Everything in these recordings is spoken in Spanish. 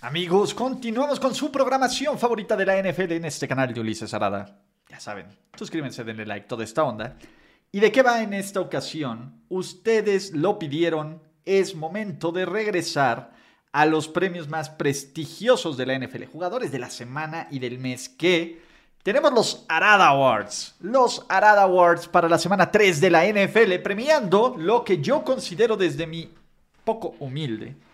Amigos, continuamos con su programación favorita de la NFL en este canal de Ulises Arada. Ya saben, suscríbanse, denle like, toda esta onda. ¿Y de qué va en esta ocasión? Ustedes lo pidieron, es momento de regresar a los premios más prestigiosos de la NFL, jugadores de la semana y del mes que tenemos los Arada Awards, los Arada Awards para la semana 3 de la NFL, premiando lo que yo considero desde mi poco humilde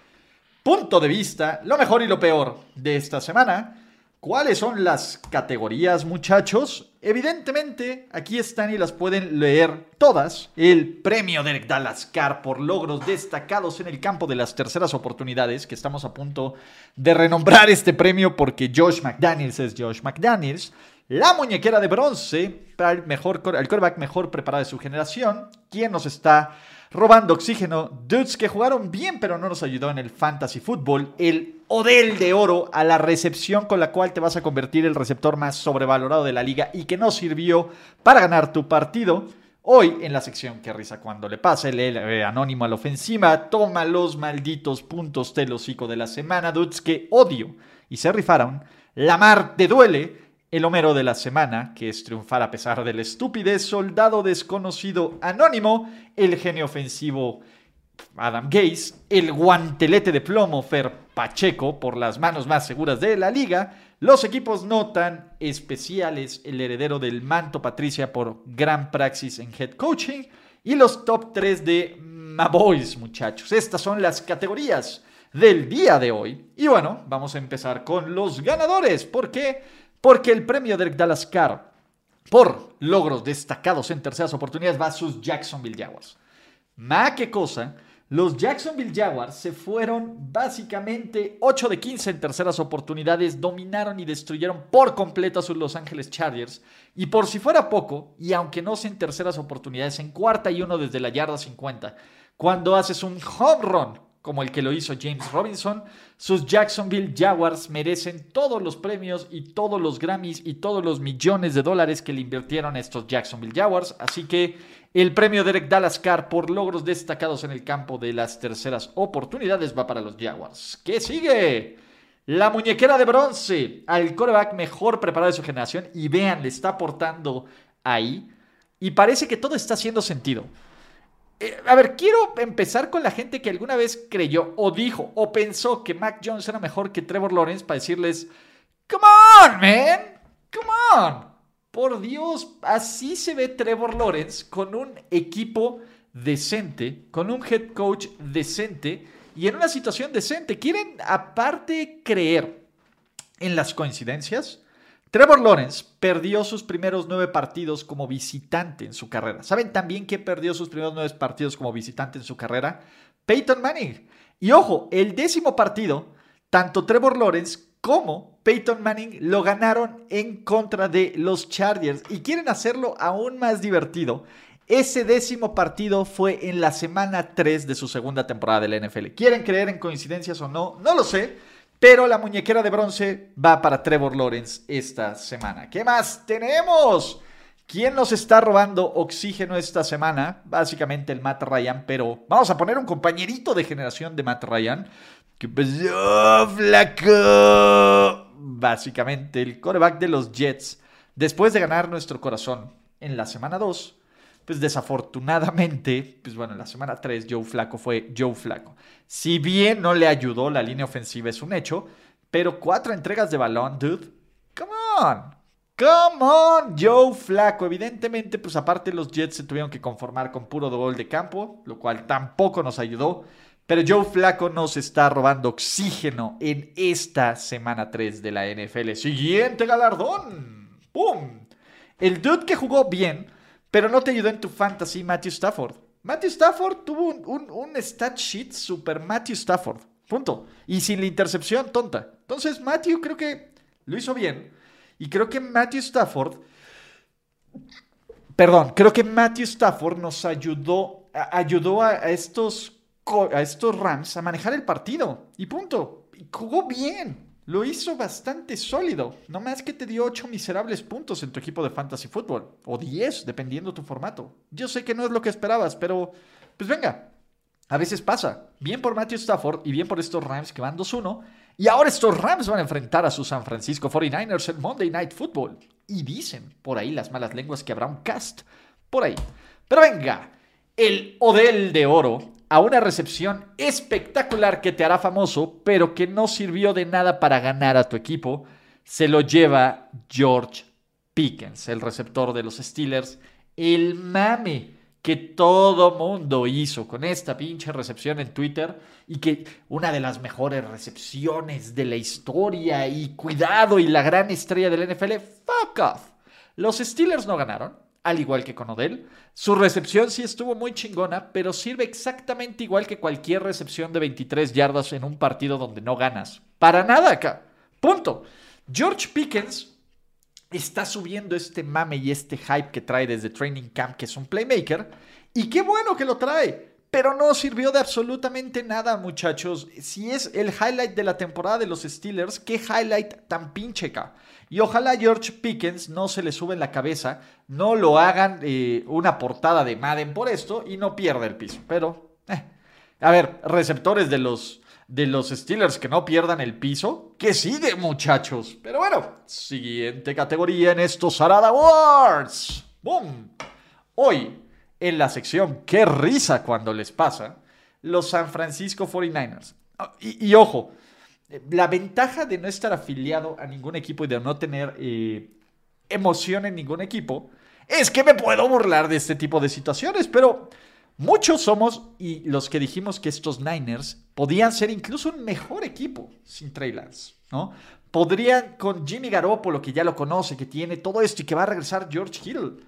punto de vista, lo mejor y lo peor de esta semana. ¿Cuáles son las categorías, muchachos? Evidentemente, aquí están y las pueden leer todas. El premio Derek Dallas Carr por logros destacados en el campo de las terceras oportunidades, que estamos a punto de renombrar este premio porque Josh McDaniels es Josh McDaniels. La muñequera de bronce para el, mejor, el mejor preparado de su generación, quien nos está robando oxígeno. Dudes que jugaron bien, pero no nos ayudó en el fantasy football. El Odell de oro a la recepción con la cual te vas a convertir el receptor más sobrevalorado de la liga y que no sirvió para ganar tu partido. Hoy, en la sección que risa cuando le pasa, el, eh, anónimo a la ofensiva, toma los malditos puntos telocico de la semana, dudes que odio y se rifaron. Lamar te duele el Homero de la semana, que es triunfar a pesar del estúpide soldado desconocido anónimo, el genio ofensivo Adam Gaze, el guantelete de plomo Fer Pacheco por las manos más seguras de la liga, los equipos no tan especiales, el heredero del manto Patricia por gran praxis en head coaching y los top 3 de Maboys, muchachos. Estas son las categorías del día de hoy. Y bueno, vamos a empezar con los ganadores. ¿Por qué? Porque el premio Derek Dallas Carr por logros destacados en terceras oportunidades va a sus Jacksonville Jaguars. Ma qué cosa, los Jacksonville Jaguars se fueron básicamente 8 de 15 en terceras oportunidades, dominaron y destruyeron por completo a sus Los Angeles Chargers. Y por si fuera poco, y aunque no sea en terceras oportunidades, en cuarta y uno desde la yarda 50, cuando haces un home run como el que lo hizo James Robinson, sus Jacksonville Jaguars merecen todos los premios y todos los Grammys y todos los millones de dólares que le invirtieron estos Jacksonville Jaguars. Así que el premio Derek Dallas Carr por logros destacados en el campo de las terceras oportunidades va para los Jaguars. ¿Qué sigue? La muñequera de bronce al coreback mejor preparado de su generación. Y vean, le está aportando ahí. Y parece que todo está haciendo sentido. Eh, a ver, quiero empezar con la gente que alguna vez creyó o dijo o pensó que Mac Jones era mejor que Trevor Lawrence para decirles, come on, man, come on. Por Dios, así se ve Trevor Lawrence con un equipo decente, con un head coach decente y en una situación decente. ¿Quieren aparte creer en las coincidencias? Trevor Lawrence perdió sus primeros nueve partidos como visitante en su carrera. ¿Saben también quién perdió sus primeros nueve partidos como visitante en su carrera? Peyton Manning. Y ojo, el décimo partido, tanto Trevor Lawrence como Peyton Manning lo ganaron en contra de los Chargers y quieren hacerlo aún más divertido. Ese décimo partido fue en la semana 3 de su segunda temporada de la NFL. ¿Quieren creer en coincidencias o no? No lo sé. Pero la muñequera de bronce va para Trevor Lawrence esta semana. ¿Qué más tenemos? ¿Quién nos está robando oxígeno esta semana? Básicamente el Matt Ryan, pero vamos a poner un compañerito de generación de Matt Ryan. ¿Qué pasó, flaco? Básicamente el coreback de los Jets, después de ganar nuestro corazón en la semana 2, pues desafortunadamente, pues bueno, en la semana 3 Joe Flaco fue Joe Flaco. Si bien no le ayudó, la línea ofensiva es un hecho, pero cuatro entregas de balón, dude. Come on. Come on, Joe Flaco. Evidentemente, pues aparte los Jets se tuvieron que conformar con puro gol de campo, lo cual tampoco nos ayudó. Pero Joe Flaco nos está robando oxígeno en esta semana 3 de la NFL. Siguiente galardón. ¡Pum! El dude que jugó bien pero no te ayudó en tu fantasy Matthew Stafford. Matthew Stafford tuvo un, un, stat sheet super Matthew Stafford. Punto. Y sin la intercepción tonta. Entonces, Matthew creo que lo hizo bien. Y creo que Matthew Stafford. Perdón, creo que Matthew Stafford nos ayudó, ayudó a, estos, a estos Rams a manejar el partido. Y punto. Y jugó bien. Lo hizo bastante sólido. No más que te dio 8 miserables puntos en tu equipo de fantasy fútbol. O 10, dependiendo tu formato. Yo sé que no es lo que esperabas, pero pues venga. A veces pasa. Bien por Matthew Stafford y bien por estos Rams que van 2-1. Y ahora estos Rams van a enfrentar a sus San Francisco 49ers en Monday Night Football. Y dicen por ahí las malas lenguas que habrá un cast. Por ahí. Pero venga. El Odell de Oro a una recepción espectacular que te hará famoso, pero que no sirvió de nada para ganar a tu equipo, se lo lleva George Pickens, el receptor de los Steelers. El mame que todo mundo hizo con esta pinche recepción en Twitter y que una de las mejores recepciones de la historia y cuidado y la gran estrella del NFL, fuck off. Los Steelers no ganaron, al igual que con Odell. Su recepción sí estuvo muy chingona, pero sirve exactamente igual que cualquier recepción de 23 yardas en un partido donde no ganas. Para nada acá. Punto. George Pickens está subiendo este mame y este hype que trae desde Training Camp, que es un playmaker. Y qué bueno que lo trae. Pero no sirvió de absolutamente nada, muchachos. Si es el highlight de la temporada de los Steelers, qué highlight tan pincheca. Y ojalá George Pickens no se le sube en la cabeza, no lo hagan eh, una portada de Madden por esto y no pierda el piso. Pero, eh. a ver, receptores de los, de los Steelers que no pierdan el piso, que sigue muchachos. Pero bueno, siguiente categoría en estos Arada Awards. ¡Boom! Hoy, en la sección Qué risa cuando les pasa, los San Francisco 49ers. Ah, y ojo, la ventaja de no estar afiliado a ningún equipo y de no tener eh, emoción en ningún equipo es que me puedo burlar de este tipo de situaciones, pero muchos somos y los que dijimos que estos Niners podían ser incluso un mejor equipo sin Trey ¿no? Podrían con Jimmy Garoppolo, que ya lo conoce, que tiene todo esto y que va a regresar George Hill.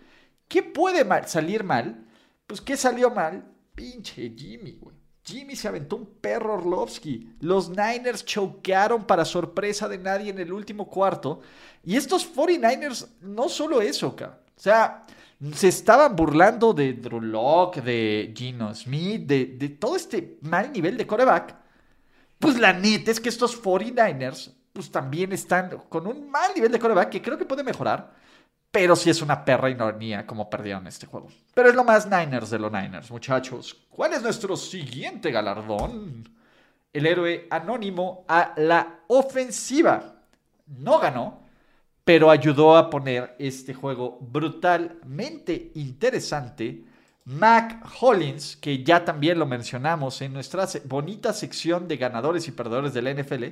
¿Qué puede salir mal? Pues ¿qué salió mal? Pinche Jimmy, güey. Jimmy se aventó un perro Orlovsky. Los Niners choquearon para sorpresa de nadie en el último cuarto. Y estos 49ers, no solo eso, O sea, se estaban burlando de Drew de Gino Smith, de, de todo este mal nivel de coreback. Pues la neta es que estos 49ers, pues también están con un mal nivel de coreback que creo que puede mejorar. Pero sí es una perra ironía como perdieron este juego. Pero es lo más Niners de los Niners, muchachos. ¿Cuál es nuestro siguiente galardón? El héroe anónimo a la ofensiva. No ganó, pero ayudó a poner este juego brutalmente interesante. Mac Hollins, que ya también lo mencionamos en nuestra bonita sección de ganadores y perdedores de la NFL,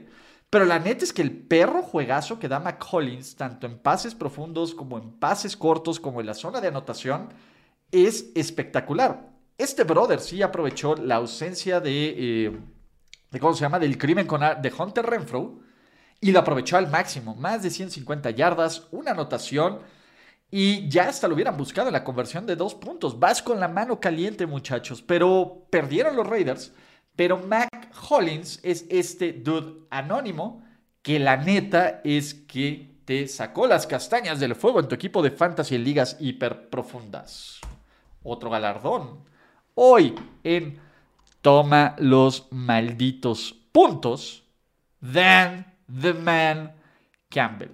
pero la neta es que el perro juegazo que da McCollins, tanto en pases profundos como en pases cortos, como en la zona de anotación, es espectacular. Este brother sí aprovechó la ausencia de, eh, de ¿cómo se llama?, del crimen con, de Hunter Renfro y lo aprovechó al máximo. Más de 150 yardas, una anotación y ya hasta lo hubieran buscado en la conversión de dos puntos. Vas con la mano caliente, muchachos, pero perdieron los Raiders. Pero Mac Hollins es este dude anónimo que la neta es que te sacó las castañas del fuego en tu equipo de fantasy en ligas hiper profundas. Otro galardón. Hoy en Toma los malditos puntos. Dan the Man Campbell.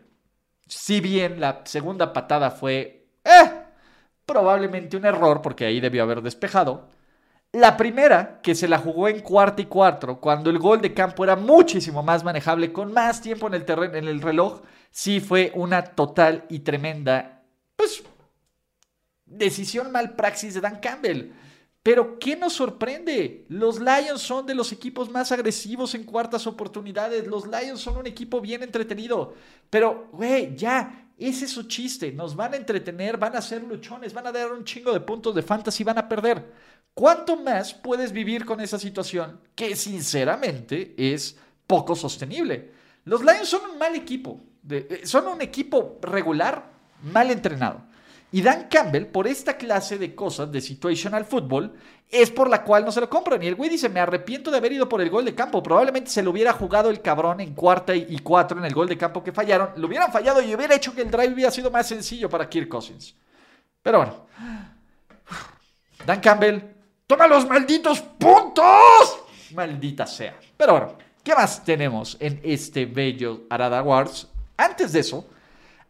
Si bien la segunda patada fue eh, probablemente un error porque ahí debió haber despejado, la primera, que se la jugó en cuarto y cuatro, cuando el gol de campo era muchísimo más manejable, con más tiempo en el, terreno, en el reloj, sí fue una total y tremenda, pues, decisión mal praxis de Dan Campbell. Pero ¿qué nos sorprende? Los Lions son de los equipos más agresivos en cuartas oportunidades. Los Lions son un equipo bien entretenido. Pero, güey, ya, ese es su chiste. Nos van a entretener, van a ser luchones, van a dar un chingo de puntos de fantasy, van a perder. ¿Cuánto más puedes vivir con esa situación que sinceramente es poco sostenible? Los Lions son un mal equipo, eh, son un equipo regular, mal entrenado. Y Dan Campbell, por esta clase de cosas de situational football, es por la cual no se lo compran. Y el güey dice, me arrepiento de haber ido por el gol de campo. Probablemente se lo hubiera jugado el cabrón en cuarta y cuatro en el gol de campo que fallaron. Lo hubieran fallado y hubiera hecho que el drive hubiera sido más sencillo para Kirk Cousins. Pero bueno. Dan Campbell, toma los malditos puntos. Maldita sea. Pero bueno, ¿qué más tenemos en este bello Arada Awards? Antes de eso,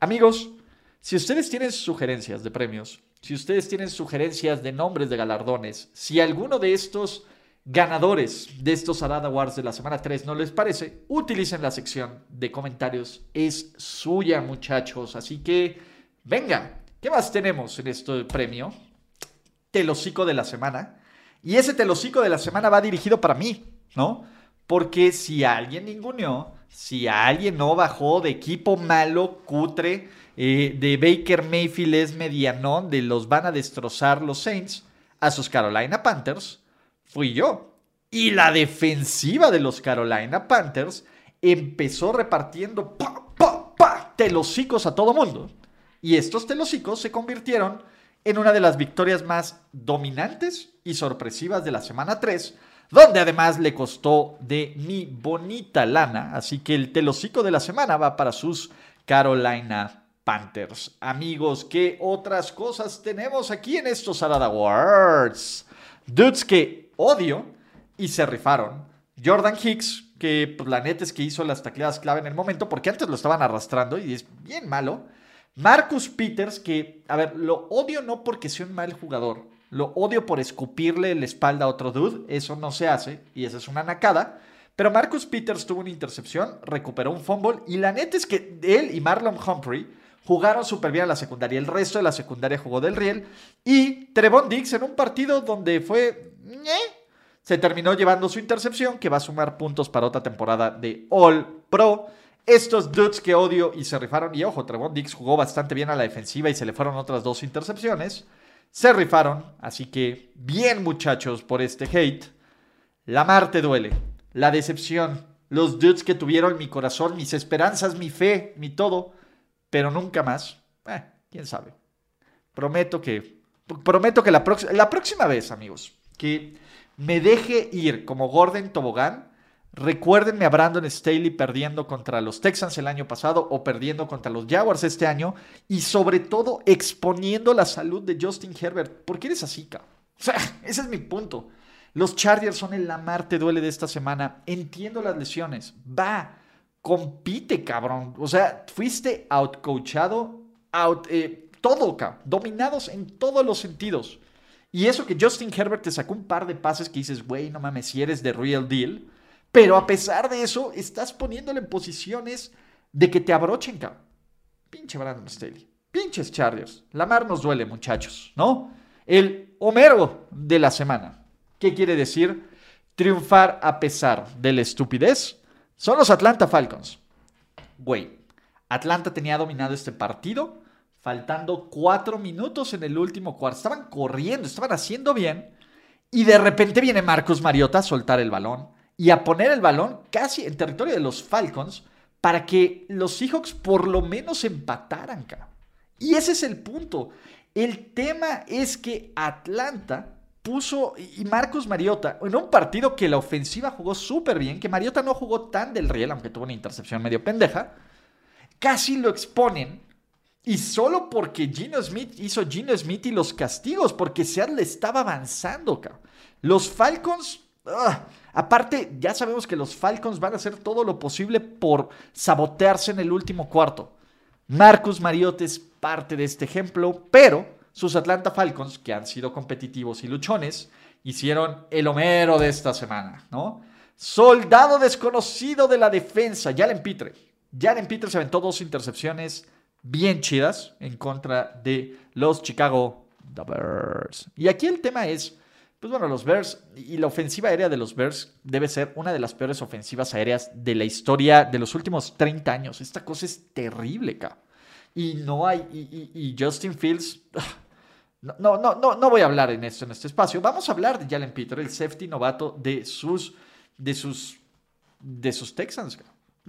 amigos, si ustedes tienen sugerencias de premios, si ustedes tienen sugerencias de nombres de galardones, si alguno de estos ganadores de estos Arada Awards de la semana 3 no les parece, utilicen la sección de comentarios. Es suya, muchachos. Así que, venga, ¿qué más tenemos en este premio? Telocico de la semana. Y ese telocico de la semana va dirigido para mí, ¿no? Porque si alguien ninguneó, si alguien no bajó de equipo malo, cutre, eh, de Baker Mayfield es medianón, de los van a destrozar los Saints, a sus Carolina Panthers, fui yo. Y la defensiva de los Carolina Panthers empezó repartiendo pa, pa, pa, a todo mundo. Y estos telocicos se convirtieron en una de las victorias más dominantes y sorpresivas de la semana 3, donde además le costó de mi bonita lana. Así que el telocico de la semana va para sus Carolina Panthers. Amigos, ¿qué otras cosas tenemos aquí en estos Arada Awards? Dudes que odio y se rifaron. Jordan Hicks, que pues, la neta es que hizo las tacleadas clave en el momento, porque antes lo estaban arrastrando y es bien malo. Marcus Peters, que, a ver, lo odio no porque sea un mal jugador, lo odio por escupirle la espalda a otro dude, eso no se hace y esa es una nacada. Pero Marcus Peters tuvo una intercepción, recuperó un fumble y la neta es que él y Marlon Humphrey jugaron súper bien a la secundaria. El resto de la secundaria jugó del riel. Y Trevon Dix en un partido donde fue... se terminó llevando su intercepción, que va a sumar puntos para otra temporada de All Pro. Estos dudes que odio y se rifaron, y ojo, Trevon Dix jugó bastante bien a la defensiva y se le fueron otras dos intercepciones. Se rifaron, así que bien muchachos por este hate. La mar te duele, la decepción, los dudes que tuvieron mi corazón, mis esperanzas, mi fe, mi todo pero nunca más. Eh, quién sabe. Prometo que, prometo que la, la próxima vez, amigos, que me deje ir como Gordon Tobogán, recuérdenme a Brandon Staley perdiendo contra los Texans el año pasado o perdiendo contra los Jaguars este año y sobre todo exponiendo la salud de Justin Herbert. ¿Por qué eres así, cabrón? O sea, ese es mi punto. Los Chargers son el la te duele de esta semana. Entiendo las lesiones. Va compite, cabrón. O sea, fuiste outcoachado, out, eh, todo, cabrón. Dominados en todos los sentidos. Y eso que Justin Herbert te sacó un par de pases que dices, güey, no mames, si eres de real deal. Pero a pesar de eso, estás poniéndole en posiciones de que te abrochen, cabrón. Pinche Brandon Staley. Pinches Chargers. La mar nos duele, muchachos, ¿no? El Homero de la semana. ¿Qué quiere decir? Triunfar a pesar de la estupidez son los Atlanta Falcons. Güey, Atlanta tenía dominado este partido, faltando cuatro minutos en el último cuarto. Estaban corriendo, estaban haciendo bien. Y de repente viene Marcus Mariota a soltar el balón y a poner el balón casi en territorio de los Falcons para que los Seahawks por lo menos empataran. Y ese es el punto. El tema es que Atlanta puso, y Marcos Mariota, en un partido que la ofensiva jugó súper bien, que Mariota no jugó tan del riel, aunque tuvo una intercepción medio pendeja, casi lo exponen. Y solo porque Gino Smith hizo Gino Smith y los castigos, porque Seattle estaba avanzando, Los Falcons, ah, aparte, ya sabemos que los Falcons van a hacer todo lo posible por sabotearse en el último cuarto. Marcus Mariota es parte de este ejemplo, pero sus Atlanta Falcons, que han sido competitivos y luchones, hicieron el Homero de esta semana, ¿no? Soldado desconocido de la defensa, Jalen Pitre. Jalen Pitre se aventó dos intercepciones bien chidas en contra de los Chicago Bears. Y aquí el tema es, pues bueno, los Bears y la ofensiva aérea de los Bears debe ser una de las peores ofensivas aéreas de la historia de los últimos 30 años. Esta cosa es terrible, cabrón. Y no hay, y, Justin Fields, no, no, no, no voy a hablar en esto, en este espacio. Vamos a hablar de Jalen Peter, el safety novato de sus, de sus, de sus Texans.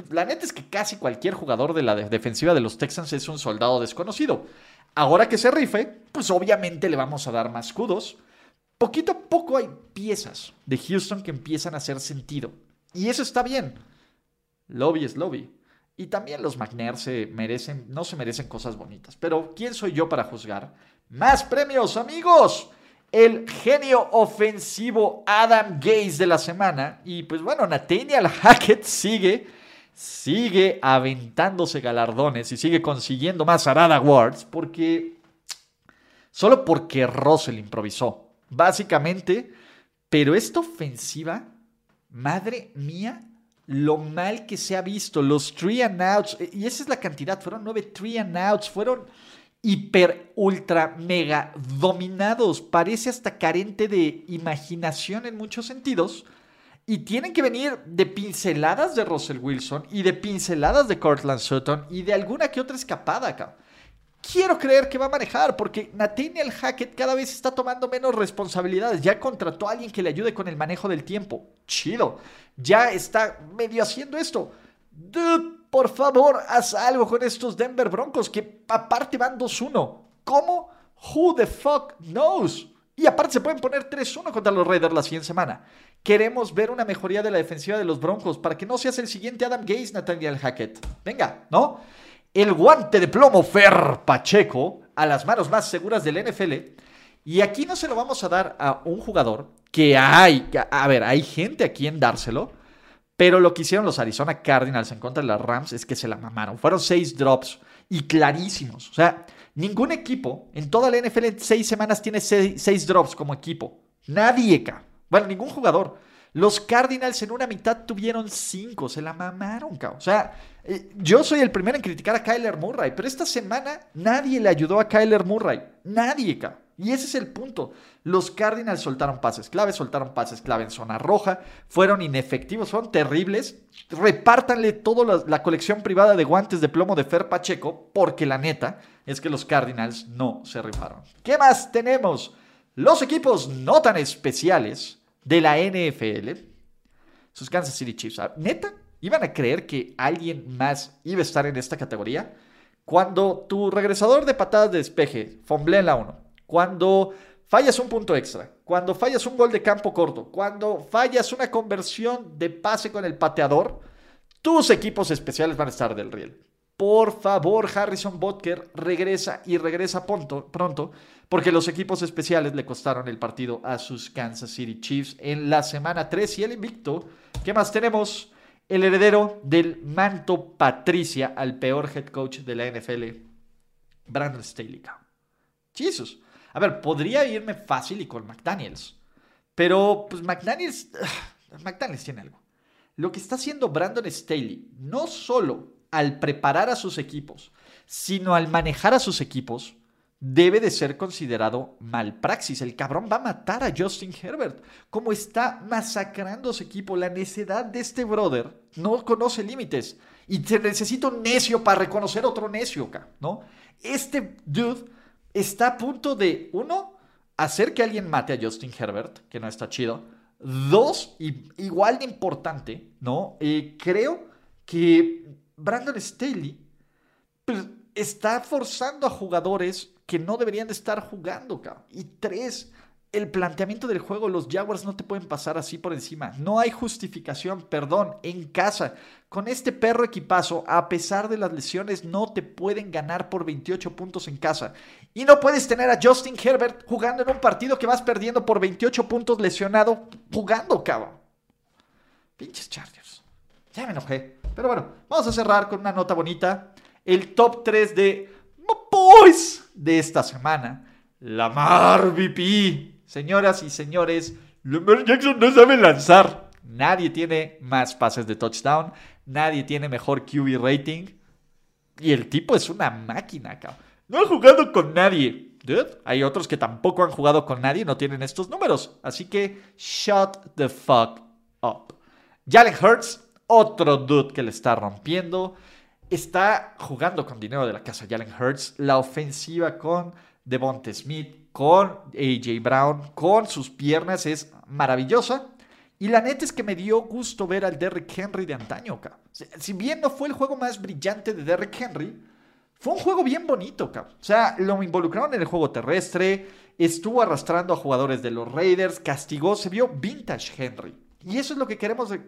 La neta es que casi cualquier jugador de la defensiva de los Texans es un soldado desconocido. Ahora que se rife, pues obviamente le vamos a dar más escudos. Poquito a poco hay piezas de Houston que empiezan a hacer sentido. Y eso está bien. Lobby es lobby. Y también los McNair se merecen, no se merecen cosas bonitas. Pero ¿quién soy yo para juzgar? Más premios, amigos. El genio ofensivo Adam Gaze de la semana. Y pues bueno, Nathaniel Hackett sigue, sigue aventándose galardones y sigue consiguiendo más Arada Awards porque... Solo porque Russell improvisó. Básicamente, pero esta ofensiva, madre mía, lo mal que se ha visto, los three and outs, eh, y esa es la cantidad, fueron nueve three and outs, fueron hiper, ultra, mega dominados, parece hasta carente de imaginación en muchos sentidos, y tienen que venir de pinceladas de Russell Wilson y de pinceladas de Cortland Sutton y de alguna que otra escapada acá quiero creer que va a manejar, porque Nathaniel Hackett cada vez está tomando menos responsabilidades. Ya contrató a alguien que le ayude con el manejo del tiempo. Chido. Ya está medio haciendo esto. Dude, por favor, haz algo con estos Denver Broncos, que aparte van 2-1. ¿Cómo? Who the fuck knows? Y aparte se pueden poner 3-1 contra los Raiders la siguiente semana. Queremos ver una mejoría de la defensiva de los Broncos para que no seas el siguiente Adam Gaze, Nathaniel Hackett. Venga, ¿no? El guante de plomo Fer Pacheco a las manos más seguras del NFL. Y aquí no se lo vamos a dar a un jugador que hay, a ver, hay gente a quien dárselo, pero lo que hicieron los Arizona Cardinals en contra de las Rams es que se la mamaron. Fueron seis drops y clarísimos. O sea, ningún equipo en toda la NFL en seis semanas tiene seis, drops como equipo. Nadie, bueno, ningún jugador. Los Cardinals en una mitad tuvieron cinco, se la mamaron, cabrón. O sea, eh, yo soy el primero en criticar a Kyler Murray, pero esta semana nadie le ayudó a Kyler Murray. Nadie, cabrón. Y ese es el punto. Los Cardinals soltaron pases clave, soltaron pases clave en zona roja, fueron inefectivos, fueron terribles. Repártanle toda la, colección privada de guantes de plomo de Fer Pacheco, porque la neta es que los Cardinals no se rifaron. ¿Qué más tenemos? Los equipos no tan especiales de la NFL, sus Kansas City Chiefs. Ah, neta, iban a creer que alguien más iba a estar en esta categoría. Cuando tu regresador de patadas de despeje fomble en la 1, cuando fallas un punto extra, cuando fallas un gol de campo corto, cuando fallas una conversión de pase con el pateador, tus equipos especiales van a estar del riel. Por favor, Harrison Butker regresa y regresa pronto, pronto, porque los equipos especiales le costaron el partido a sus Kansas City Chiefs en la semana 3 y el invicto. ¿Qué más tenemos? El heredero del manto Patricia al peor head coach de la NFL, Brandon Staley. Jesus. A ver, podría irme fácil y con McDaniels, pero pues McDaniels, McDaniels tiene algo. Lo que está haciendo Brandon Staley, no solo al preparar a sus equipos, sino al manejar a sus equipos, debe de ser considerado malpraxis. El cabrón va a matar a Justin Herbert. Como está masacrando a su equipo, la necedad de este brother no conoce límites. Y se necesita un necio para reconocer otro necio, ¿no? Este dude está a punto de, uno, hacer que alguien mate a Justin Herbert, que no está chido. Dos, y igual de importante, ¿no? Eh, creo que Brandon Staley pues, está forzando a jugadores que no deberían de estar jugando, cabrón. Y tres, el planteamiento del juego, los Jaguars no te pueden pasar así por encima. No hay justificación, perdón, en casa. Con este perro equipazo, a pesar de las lesiones, no te pueden ganar por 28 puntos en casa. Y no puedes tener a Justin Herbert jugando en un partido que vas perdiendo por 28 puntos lesionado jugando, cabrón. Pinches Chargers. Ya me enojé. Pero bueno, vamos a cerrar con una nota bonita. El top 3 de Boys de esta semana. Lamar VP. Señoras y señores, Lamar Jackson no sabe lanzar. Nadie tiene más pases de touchdown. Nadie tiene mejor QB rating. Y el tipo es una máquina, cabrón. No ha jugado con nadie. Dude, hay otros que tampoco han jugado con nadie y no tienen estos números. Así que, shut the fuck up. Jalen Hurts otro dude que le está rompiendo. Está jugando con dinero de la casa Jalen Hurts. La ofensiva con Devonte Smith, con AJ Brown, con sus piernas es maravillosa. Y la neta es que me dio gusto ver al Derrick Henry de antaño, cabrón. Si bien no fue el juego más brillante de Derrick Henry, fue un juego bien bonito, cabrón. O sea, lo involucraron en el juego terrestre, estuvo arrastrando a jugadores de los Raiders, castigó, se vio vintage Henry. Y eso es lo que queremos, eh,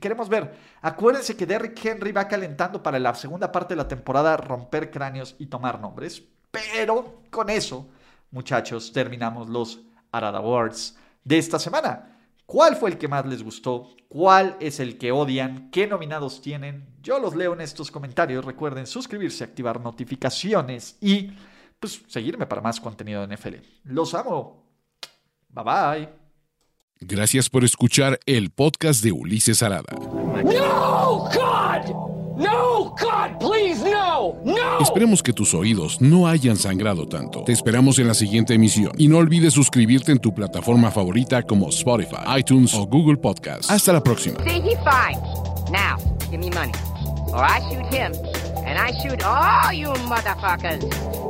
queremos ver. Acuérdense que Derrick Henry va calentando para la segunda parte de la temporada romper cráneos y tomar nombres. Pero con eso, muchachos, terminamos los Arada Awards de esta semana. ¿Cuál fue el que más les gustó? ¿Cuál es el que odian? ¿Qué nominados tienen? Yo los leo en estos comentarios. Recuerden suscribirse, activar notificaciones y pues seguirme para más contenido de NFL. Los amo. Bye bye. Gracias por escuchar el podcast de Ulises Arada. No, God! No, God, please, no, no. Esperemos que tus oídos no hayan sangrado tanto. Te esperamos en la siguiente emisión y no olvides suscribirte en tu plataforma favorita como Spotify, iTunes o Google Podcast. Hasta la próxima. See, he. Now, give me money. Or I shoot him, and I shoot all you motherfuckers.